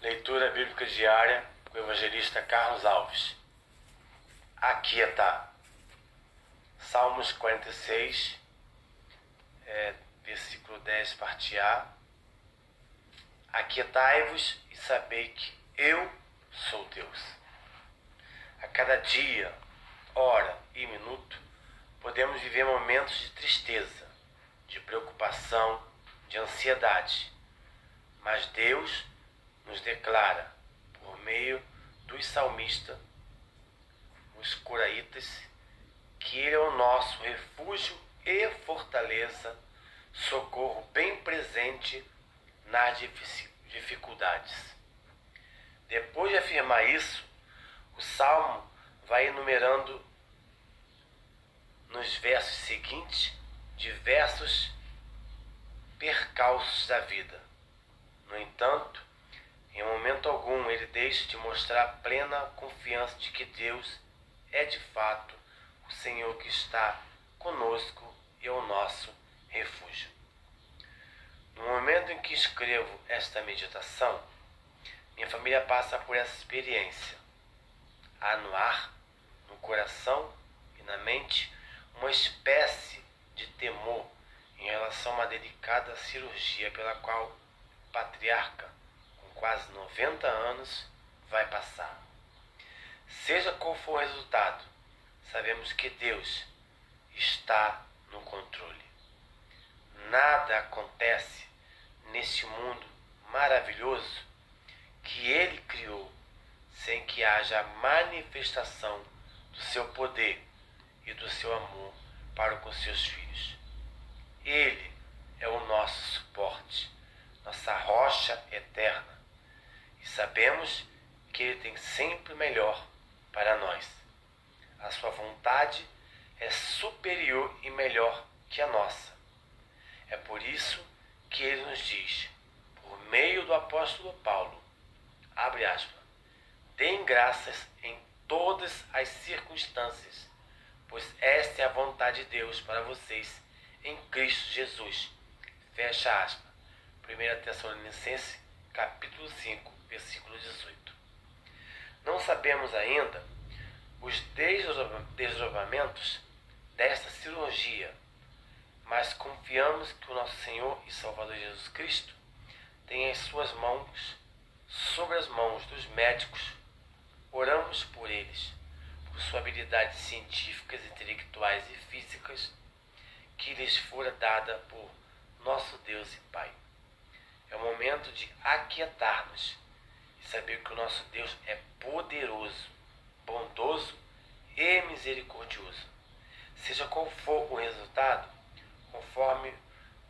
Leitura Bíblica Diária com o evangelista Carlos Alves. Aqui está Salmos 46, é, versículo 10, parte A. Aquietai-vos e sabei que eu sou Deus. A cada dia, hora e minuto, podemos viver momentos de tristeza, de preocupação, de ansiedade. Mas Deus nos declara, por meio dos salmistas, os coraitas, que Ele é o nosso refúgio e fortaleza, socorro bem presente nas dificuldades. Depois de afirmar isso, o salmo vai enumerando nos versos seguintes diversos percalços da vida. No entanto, em momento algum ele deixa de mostrar plena confiança de que Deus é de fato o Senhor que está conosco e é o nosso refúgio. No momento em que escrevo esta meditação, minha família passa por essa experiência. Há no ar, no coração e na mente uma espécie de temor em relação a uma delicada cirurgia pela qual o patriarca quase 90 anos vai passar. Seja qual for o resultado, sabemos que Deus está no controle. Nada acontece neste mundo maravilhoso que Ele criou sem que haja manifestação do seu poder e do seu amor para com seus filhos. Ele é o nosso suporte, nossa rocha eterna sabemos que Ele tem sempre melhor para nós. A Sua vontade é superior e melhor que a nossa. É por isso que Ele nos diz, por meio do apóstolo Paulo, abre aspas, deem graças em todas as circunstâncias, pois esta é a vontade de Deus para vocês em Cristo Jesus. Fecha aspas. 1 Tessalonicenses, capítulo 5, versículo 18. Não sabemos ainda os desdobramentos desta cirurgia, mas confiamos que o nosso Senhor e Salvador Jesus Cristo tem as suas mãos sobre as mãos dos médicos. Oramos por eles, por sua habilidades científicas, intelectuais e físicas, que lhes fora dada por nosso Deus e Pai. É o momento de aquietar-nos e saber que o nosso Deus é poderoso, bondoso e misericordioso. Seja qual for o resultado, conforme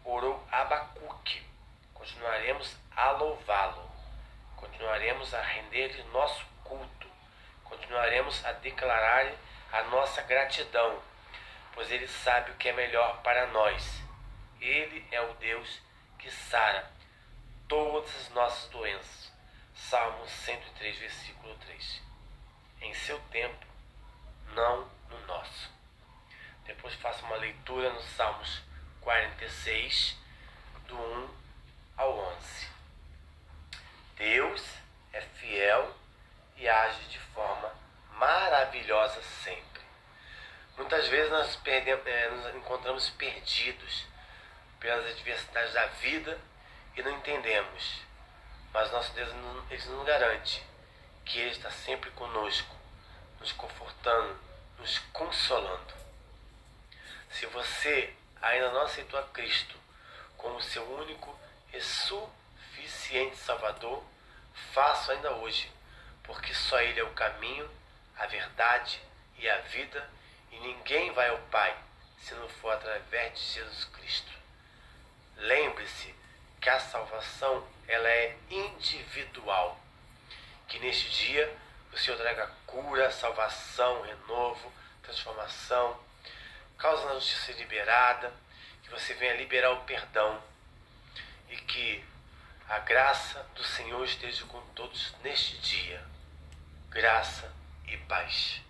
orou Abacuque, continuaremos a louvá-lo, continuaremos a render-lhe nosso culto, continuaremos a declarar a nossa gratidão, pois ele sabe o que é melhor para nós. Ele é o Deus que sara todas as nossas doenças. Salmo 103, versículo 3. Em seu tempo, não no nosso. Depois faça uma leitura nos Salmos 46, do 1 ao 11. Deus é fiel e age de forma maravilhosa sempre. Muitas vezes nós, perdemos, é, nos encontramos perdidos pelas adversidades da vida e não entendemos. Mas nosso Deus ele nos garante que Ele está sempre conosco, nos confortando, nos consolando. Se você ainda não aceitou a Cristo como seu único e suficiente Salvador, faça ainda hoje, porque só Ele é o caminho, a verdade e a vida, e ninguém vai ao Pai se não for através de Jesus Cristo. Lembre-se que a salvação ela é individual. Que neste dia o Senhor traga cura, salvação, renovo, transformação, causa da justiça liberada, que você venha liberar o perdão e que a graça do Senhor esteja com todos neste dia. Graça e paz.